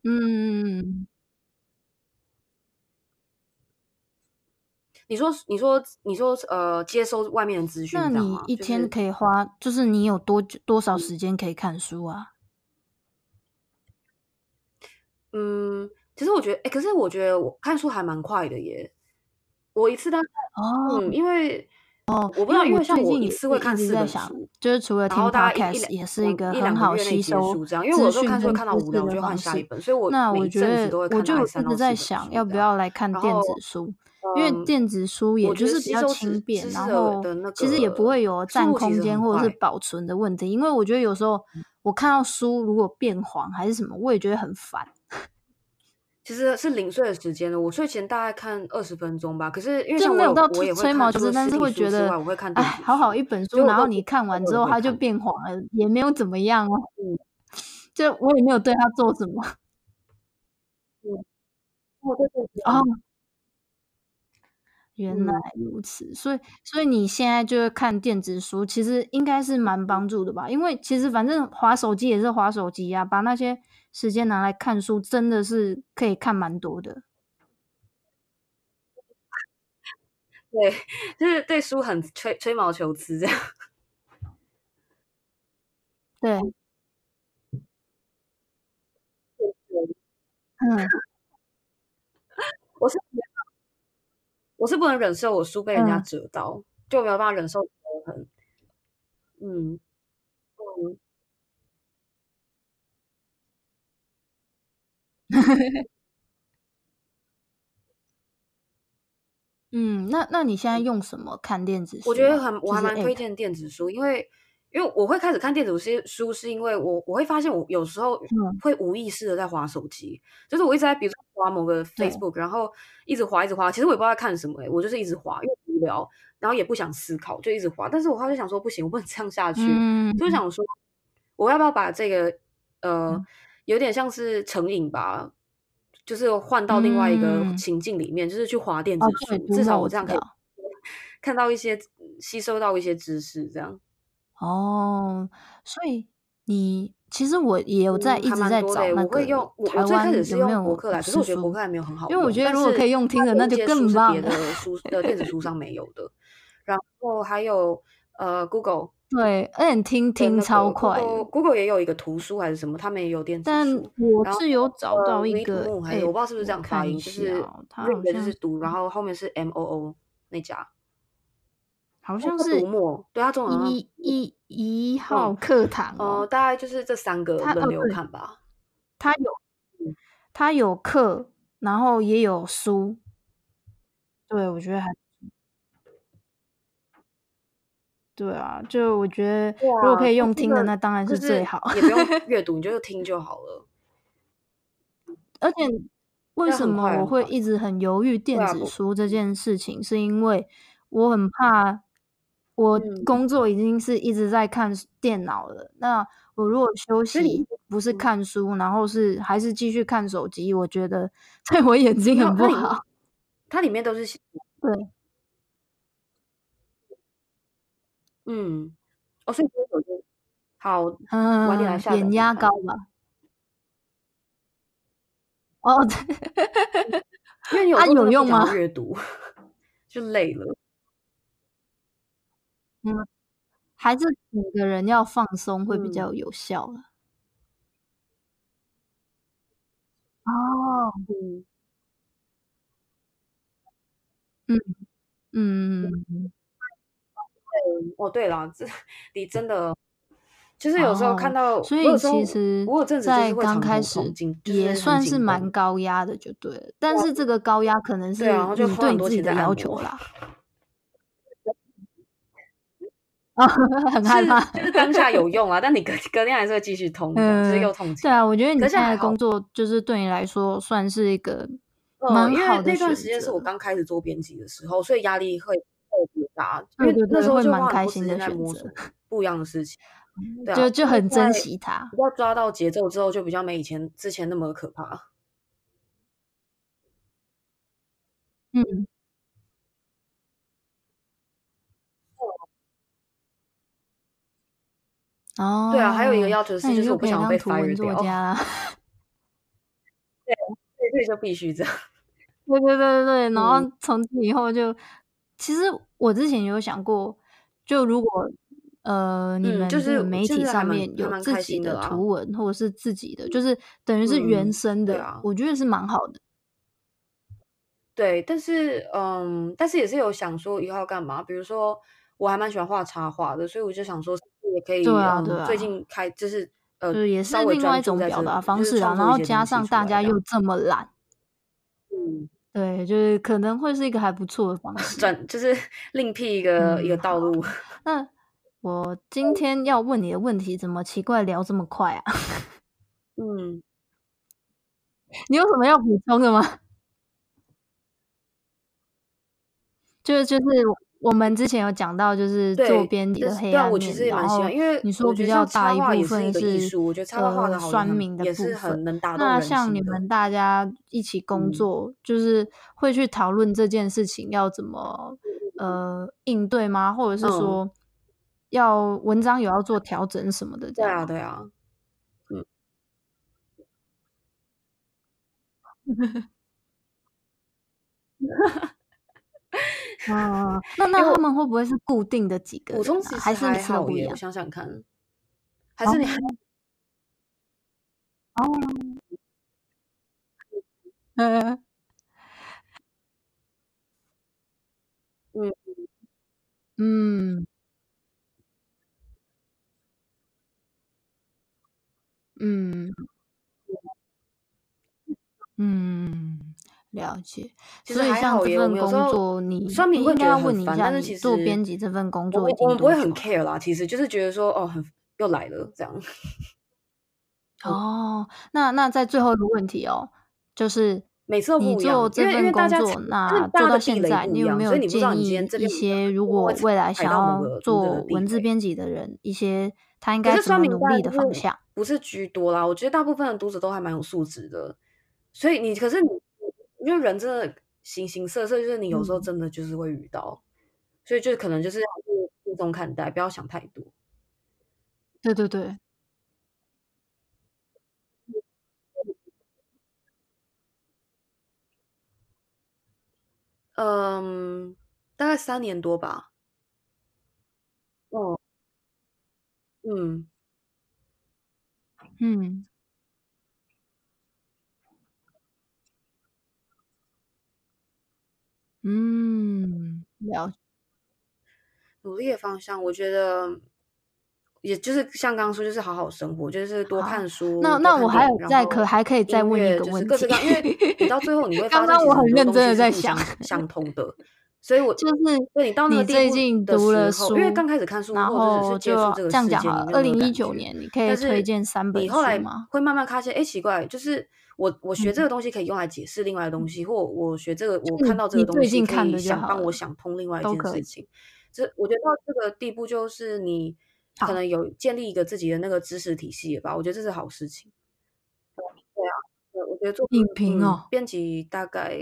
嗯。你说，你说，你说，呃，接收外面的资讯，那你一天可以花，就是、就是你有多多少时间可以看书啊？嗯。其实我觉得，哎，可是我觉得我看书还蛮快的耶。我一次大概，哦，嗯，因为哦，我不知道，因为像我一次会看四本书，就是除了听 podcast 也是一个很好吸收资讯，因为我说看书看到无聊，我就换下一本。所以我那我觉得我就一直在想要不要来看电子书，因为电子书也就是比较轻便，然后其实也不会有占空间或者是保存的问题。因为我觉得有时候我看到书如果变黄还是什么，我也觉得很烦。其实是零碎的时间了，我睡前大概看二十分钟吧。可是因为就没有到吹毛求疵，但是会觉得哎，好好一本书，然后你看完之后它就变黄了，也没有怎么样哦。嗯，就我也没有对它做什么。嗯，哦对对对。哦，原来如此，所以所以你现在就是看电子书，其实应该是蛮帮助的吧？因为其实反正滑手机也是滑手机呀，把那些。时间拿来看书，真的是可以看蛮多的。对，就是对书很吹吹毛求疵这样。对，嗯，我是我是不能忍受我书被人家折到，嗯、就没有办法忍受折痕。嗯嗯。嗯，那那你现在用什么看电子书？我觉得很，我还蛮推荐电子书，因为因为我会开始看电子书，书是因为我我会发现我有时候会无意识的在滑手机，嗯、就是我一直在比如说滑某个 Facebook，然后一直滑一直滑，其实我也不知道在看什么、欸，我就是一直滑，因为无聊，然后也不想思考，就一直滑。但是我后来就想说，不行，我不能这样下去，嗯、就想说我要不要把这个呃，嗯、有点像是成瘾吧。就是换到另外一个情境里面，嗯、就是去滑电子书，哦、至少我这样可以 看到一些、吸收到一些知识，这样。哦，所以你其实我也有在一直在找那个台湾有没有书，我最开始是用博客来，可是我觉得博客来没有很好，因为我觉得如果可以用听的，那就更棒了。别的书的电子书上没有的，然后还有呃 Google。对，而且听听超快。Google 也有一个图书还是什么，他们也有电子书。但我是有找到一个，我不知道是不是这样发音，就是，read 就是读，然后后面是 M O O 那家，好像是读墨，对，它中文一一一号课堂哦，大概就是这三个轮流看吧。他有，他有课，然后也有书。对，我觉得还。对啊，就我觉得，如果可以用听的，那当然是最好。也不用 阅读，你就听就好了。而且，为什么我会一直很犹豫电子书这件事情？是因为我很怕，我工作已经是一直在看电脑了。那我如果休息不是看书，然后是还是继续看手机，我觉得 对我眼睛很不好。它里面都是对。嗯，哦，所好，嗯，晚点来下。眼压高吧？哦，因为你有有用吗？阅读，就累了。嗯，还是整个人要放松会比较有效了。嗯、哦，嗯嗯嗯，对哦，对了，这你真的。就是有时候看到，哦、所以其实，在刚开始也算是蛮高压的，就对了。但是这个高压可能是你对你自己的要求啦。啊，很害怕，就是当下有用啊，但你隔隔天还是会继续痛，嗯、就是又痛。对啊，我觉得你现在的工作就是对你来说算是一个蛮好的、嗯、因为那段时间是我刚开始做编辑的时候，所以压力会特别大。对对对，那时候会蛮开心的选择，不一样的事情。对啊、就就很珍惜它，要抓到节奏之后，就比较没以前之前那么可怕。嗯。哦。对啊，还有一个要求是，就是我不想被 fire 掉。对，所以就必须这样。对对对对对，然后从今以后就，嗯、其实我之前有想过，就如果。呃，你们就是媒体上面有自己的图文，或者是自己的，就是等于是原生的，啊我觉得是蛮好的。对，但是嗯，但是也是有想说以后要干嘛，比如说我还蛮喜欢画插画的，所以我就想说也可以，对啊，对啊，最近开就是呃，也是另外一种表达方式啊，然后加上大家又这么懒，嗯，对，就是可能会是一个还不错的方式，转就是 另辟一个一个道路。那。我今天要问你的问题，怎么奇怪聊这么快啊？嗯，你有什么要补充的吗？就是就是我们之前有讲到，就是做编辑的黑暗面，就是、然后因为你说比较大一部分是呃酸民的部分。那像你们大家一起工作，嗯、就是会去讨论这件事情要怎么呃应对吗？或者是说？嗯要文章有要做调整什么的，对啊，对啊，嗯，啊，那那他们会不会是固定的几个？还是好耶，我想想看，还是你还。哦，嗯。嗯。嗯。嗯。嗯，了解。所以像这份工作，你你应该要问你一下，你做编辑这份工作，我我不会很 care 啦。其实就是觉得说，哦，很又来了这样。哦，那那在最后一个问题哦，就是每次你做这份工作，那做到现在，你有没有建议一些如果未来想要做文字编辑的人，一些他应该怎么努力的方向？不是居多啦，我觉得大部分的读者都还蛮有素质的，所以你可是你，因为人真的形形色色，就是你有时候真的就是会遇到，嗯、所以就可能就是要轻松看待，不要想太多。对对对，嗯，大概三年多吧。哦，嗯。嗯，嗯，了解。努力的方向，我觉得也就是像刚刚说，就是好好生活，就是多看书。那那我还有再可还可以再问一个问题，因为你到最后你会 发现，刚刚我很认真的在想相通的。所以，我就是对你到那个最近读了书，因为刚开始看书，然后就这样讲。二零一九年，你可以推荐三本书吗？你后来会慢慢发现，哎，奇怪，就是我我学这个东西可以用来解释另外的东西，或我学这个，我看到这个东西可以想帮我想通另外一件事情。这我觉得到这个地步，就是你可能有建立一个自己的那个知识体系了吧？我觉得这是好事情。对啊，对，我觉得做影评哦，编辑大概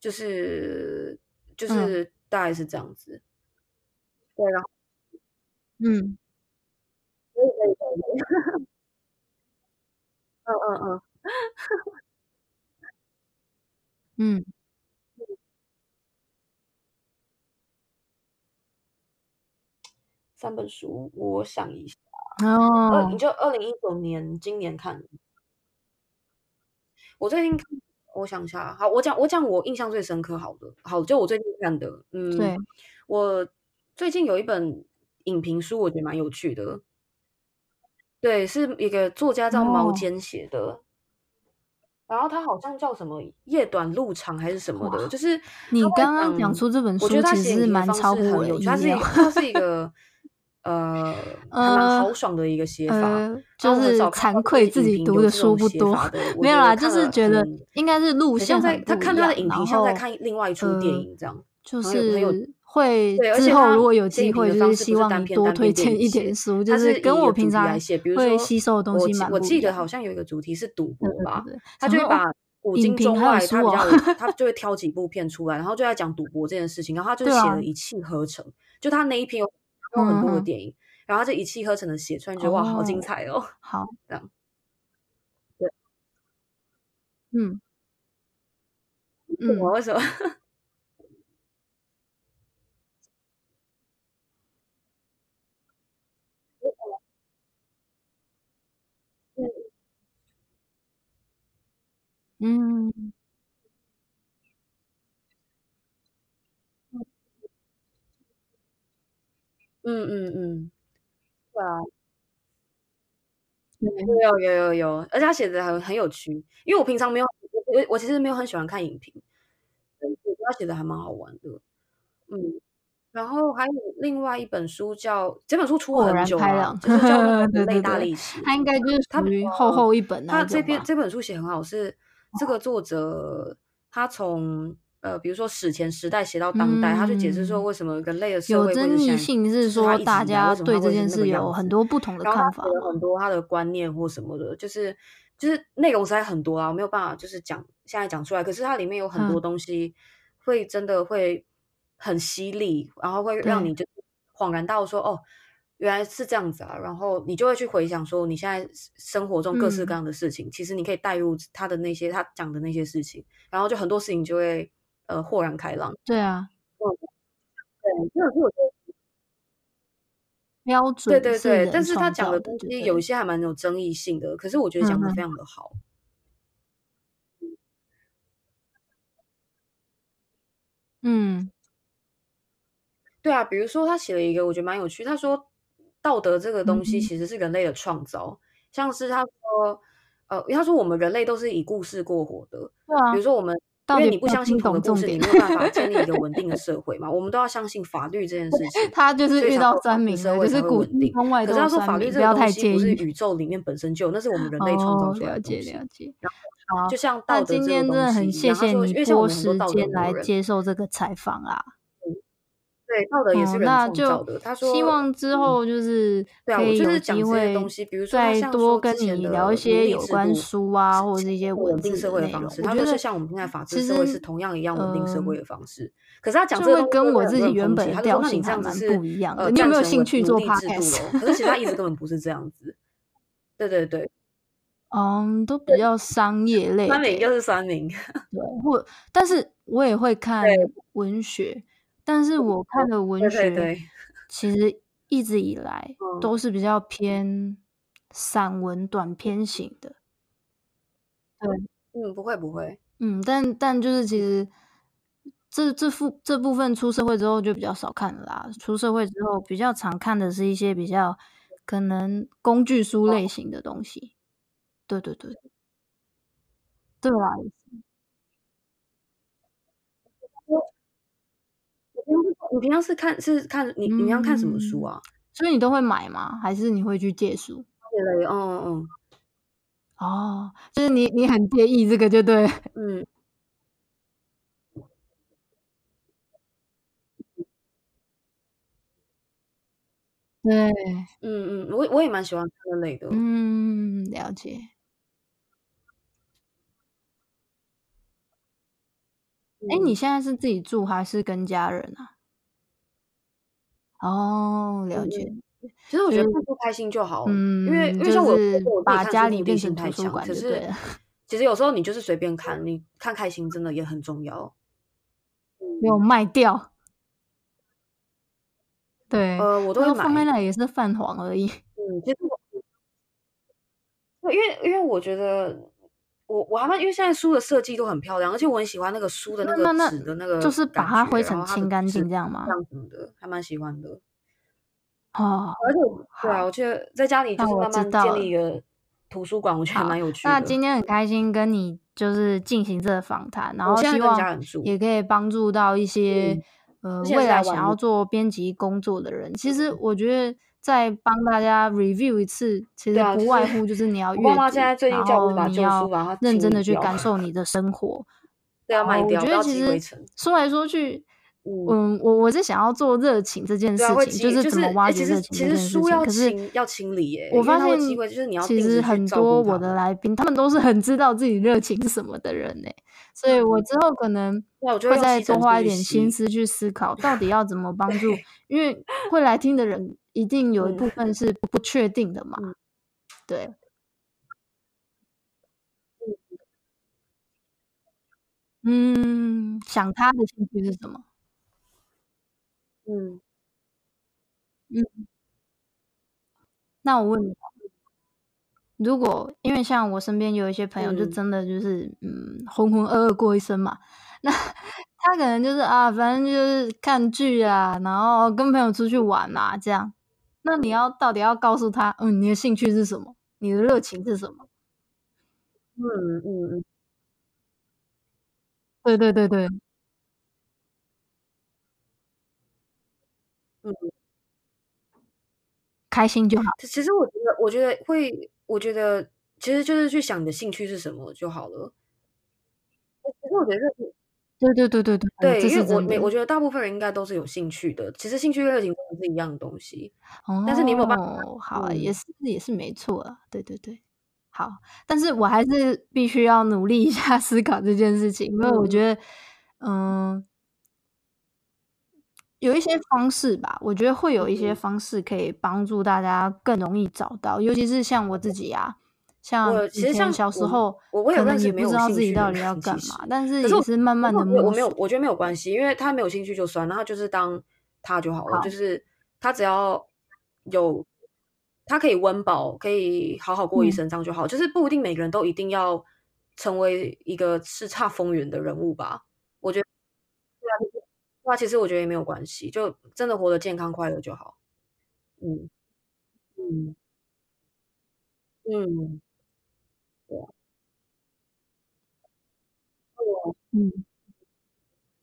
就是。就是大概是这样子，对了，嗯，可以可以，嗯嗯嗯，嗯，三本书，我想一下。哦，你就二零一九年今年看，我最近。我想一下，好，我讲我讲我印象最深刻好的，好，就我最近看的，嗯，对，我最近有一本影评书，我觉得蛮有趣的。对，是一个作家叫毛尖写的。哦然后他好像叫什么夜短路长还是什么的，就是你刚刚讲出这本书，其实是蛮超乎我的意料。它是一个，它是一个呃，还蛮豪爽的一个写法，呃、就是惭愧自己读的书不多，没有啦，就是觉得应该是路线在他看他的影评，像在看另外一出电影这样，就是会之后如果有机会，就是希望你多推荐一点书，就是跟我平常会吸收的东西蛮不一样。我记得好像有一个主题是赌博吧，他就会把古今中外，他比较他就会挑几部片出来，然后就在讲赌博这件事情，然后他就写了一气呵成，就他那一篇有有很多的电影，然后就一气呵成的写出来，觉得哇，好精彩哦！好，这样，对，嗯 嗯，我为什么？嗯，嗯嗯嗯，对啊，有有有有，而且他写的很很有趣，因为我平常没有，我我其实没有很喜欢看影评，但是他写的还蛮好玩的，嗯，然后还有另外一本书叫这本书出了很久了，就是叫《人类大历史》，它应该就是属于厚厚一本，它这边这本书写很好，是。这个作者他从呃，比如说史前时代写到当代，嗯、他就解释说为什么人类的社会有争议性，是说大家对这件事有很多不同的看法，有很多他的观念或什么的，就是就是内容实在很多啊，我没有办法就是讲现在讲出来。可是它里面有很多东西会真的会很犀利，嗯、然后会让你就恍然大悟说哦。原来是这样子啊，然后你就会去回想说，你现在生活中各式各样的事情，嗯、其实你可以带入他的那些他讲的那些事情，然后就很多事情就会呃豁然开朗。对啊，嗯，对，这个是我觉得标准。对对对，但是他讲的东西有一些还蛮有争议性的，可是我觉得讲的非常的好。嗯，对啊，比如说他写了一个，我觉得蛮有趣，他说。道德这个东西其实是人类的创造，嗯、像是他说，呃，他说我们人类都是以故事过活的，对啊，比如说我们，因为你不相信同个故事，你没有办法建立一个稳定的社会嘛，我们都要相信法律这件事情。他就是遇到三民，社会才会稳定。可是他说法律这个东西不是宇宙里面本身就有，那是我们人类创造出来的东西。了解了解。好，就像道德这个东西，今天真的很谢谢你多时间来接受这个采访啊。对，道德也是人创造的。他说，希望之后就是可以有机会再多跟你聊一些有关书啊，或者是一些稳定社会的方式。他就是像我们现在法治社会是同样一样稳定社会的方式。可是他讲这个跟我自己原本的调性还蛮不一样的。你有没有兴趣做 podcast？可是其实他一直根本不是这样子。对对对，嗯，都比较商业类。酸民就是三明。对，或但是我也会看文学。但是我看的文学，其实一直以来都是比较偏散文、短篇型的。对，嗯，不会不会，嗯，但但就是其实这这副这部分出社会之后就比较少看了啦。出社会之后比较常看的是一些比较可能工具书类型的东西。对对对，对啦。你平常是看是看你你平常看什么书啊？所以你都会买吗？还是你会去借书？对，嗯嗯嗯。哦，就是你你很介意这个，就对。嗯。对，嗯嗯，我我也蛮喜欢这类的。嗯，了解。哎，你现在是自己住还是跟家人啊？哦，了解。其实我觉得不开心就好，嗯，因为因为像我把家里变成图书馆，可 是其实有时候你就是随便看，你看开心真的也很重要。没 有卖掉。对，呃，我都会买。放在那也是泛黄而已。嗯，其实我，因为因为我觉得。我我还蛮，因为现在书的设计都很漂亮，而且我很喜欢那个书的那个纸的那个，就是把它灰尘清干净这样吗？这样子的，还蛮喜欢的。哦，而且对啊，我觉得在家里就是慢慢建立一个图书馆，我觉得还蛮有趣的。那今天很开心跟你就是进行这个访谈，然后希望也可以帮助到一些、嗯、呃未来想要做编辑工作的人。其实我觉得。再帮大家 review 一次，其实不外乎就是你要阅读，然后你要认真的去感受 你的生活。对啊，我觉得其实说来说去，嗯，我我是想要做热情这件事情，就是怎么挖掘热情这件事情。可是要清理耶，我发现其实很多我的来宾，他们都是很知道自己热情是什么的人呢。所以我之后可能会再多花一点心思去思考，到底要怎么帮助，因为会来听的人。一定有一部分是不确定的嘛？嗯、对。嗯，想他的兴趣是什么？嗯嗯。那我问你，如果因为像我身边有一些朋友，就真的就是嗯，浑浑噩噩过一生嘛，那他可能就是啊，反正就是看剧啊，然后跟朋友出去玩啊，这样。那你要到底要告诉他，嗯，你的兴趣是什么？你的热情是什么？嗯嗯嗯，对对对对，嗯，开心就好。其实我觉得，我觉得会，我觉得其实就是去想你的兴趣是什么就好了。其实我觉得热情。对对对对对，对，因为我没，我觉得大部分人应该都是有兴趣的。其实兴趣跟热情真的是一样的东西，哦、但是你有没有办法？好、啊，也是也是没错啊。对对对，好，但是我还是必须要努力一下思考这件事情，因为我觉得，嗯、呃，有一些方式吧，我觉得会有一些方式可以帮助大家更容易找到，尤其是像我自己啊。像其实像小时候，我我可能也不知道自己到底要干嘛，但是也是慢慢的。我没有，我觉得没有关系，因为他没有兴趣就算，然后就是当他就好了，好，就是他只要有他可以温饱，可以好好过一生，这样就好。嗯、就是不一定每个人都一定要成为一个叱咤风云的人物吧？我觉得，那其实我觉得也没有关系，就真的活得健康快乐就好。嗯嗯嗯。嗯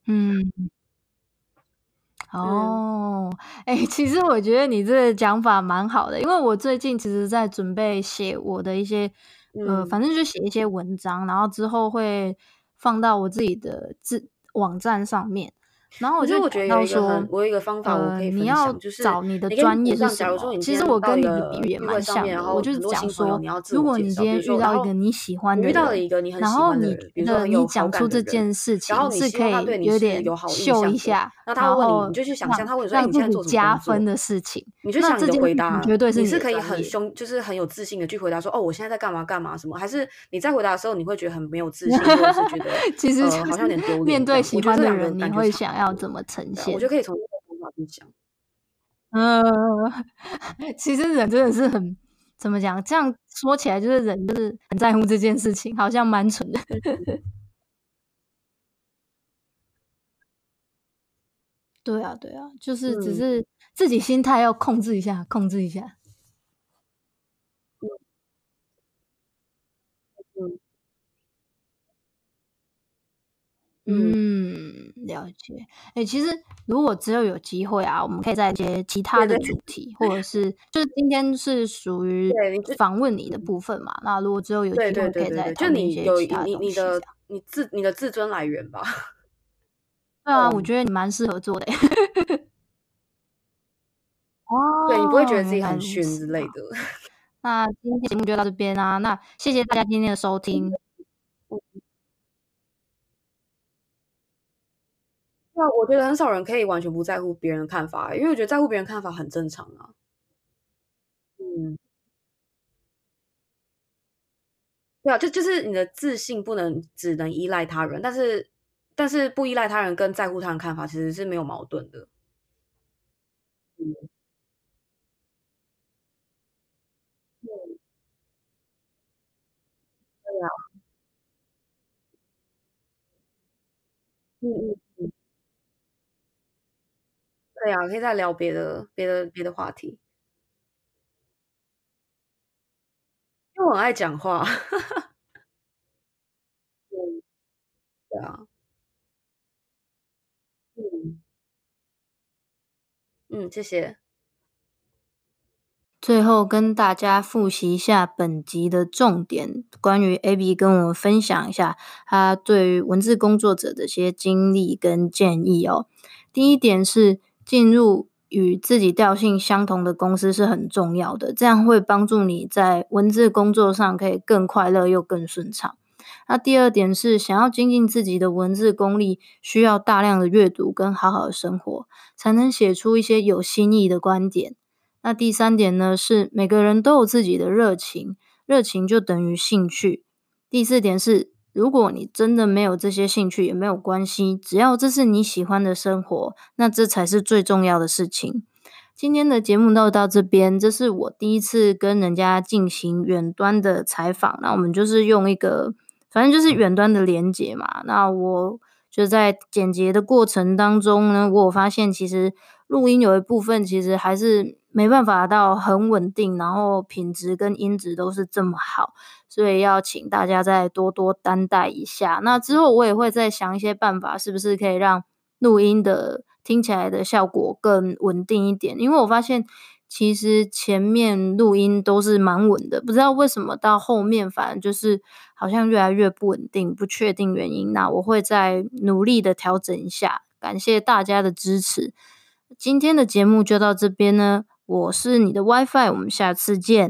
嗯，哦，哎、欸，其实我觉得你这个讲法蛮好的，因为我最近其实在准备写我的一些，呃，反正就写一些文章，然后之后会放到我自己的自网站上面。然后我就觉得说，我有一个方法，我可以分享，你要找你的专业是什么？其实我跟你的比喻也蛮像的。我就是讲说，如果你今天遇到一个你喜欢的人，然后你你讲出这件事情是可以有点秀一下，然后让让自己加分的事情，你就想你的回答绝对是你是可以很凶，就是很有自信的去回答说，哦，我现在在干嘛干嘛什么？还是你在回答的时候你会觉得很没有自信，或者是觉得其实好像有点丢脸？面对喜欢的人，你会想要。要怎么呈现？我觉得可以从这个方法去讲。嗯，其实人真的是很怎么讲？这样说起来，就是人就是很在乎这件事情，好像蛮蠢的。对啊，对啊，就是只是自己心态要控制一下，控制一下。嗯，了解。哎、欸，其实如果只有有机会啊，我们可以再接其他的主题，或者是就是今天是属 于访问你的部分嘛。那如果只有有机会，可以再讨论一些其他东西。你的你自你的自尊来源吧。对啊，我觉得你蛮适合做的。哦，对，你不会觉得自己很逊之类的。那今天节目就到这边啊。那谢谢大家今天的收听。那我觉得很少人可以完全不在乎别人的看法，因为我觉得在乎别人看法很正常啊。嗯，对啊，就就是你的自信不能只能依赖他人，但是但是不依赖他人跟在乎他人看法其实是没有矛盾的。嗯。嗯。嗯嗯嗯。对啊，可以再聊别的别的别的话题。因为我很爱讲话。嗯。对啊。嗯。嗯，谢谢。最后跟大家复习一下本集的重点，关于 Abby 跟我们分享一下他对于文字工作者的一些经历跟建议哦。第一点是进入与自己调性相同的公司是很重要的，这样会帮助你在文字工作上可以更快乐又更顺畅。那第二点是想要精进自己的文字功力，需要大量的阅读跟好好的生活，才能写出一些有新意的观点。那第三点呢，是每个人都有自己的热情，热情就等于兴趣。第四点是，如果你真的没有这些兴趣也没有关系，只要这是你喜欢的生活，那这才是最重要的事情。今天的节目就到这边，这是我第一次跟人家进行远端的采访，那我们就是用一个，反正就是远端的连接嘛。那我就在剪辑的过程当中呢，我发现其实录音有一部分其实还是。没办法到很稳定，然后品质跟音质都是这么好，所以要请大家再多多担待一下。那之后我也会再想一些办法，是不是可以让录音的听起来的效果更稳定一点？因为我发现其实前面录音都是蛮稳的，不知道为什么到后面反正就是好像越来越不稳定，不确定原因。那我会再努力的调整一下，感谢大家的支持。今天的节目就到这边呢。我是你的 WiFi，我们下次见。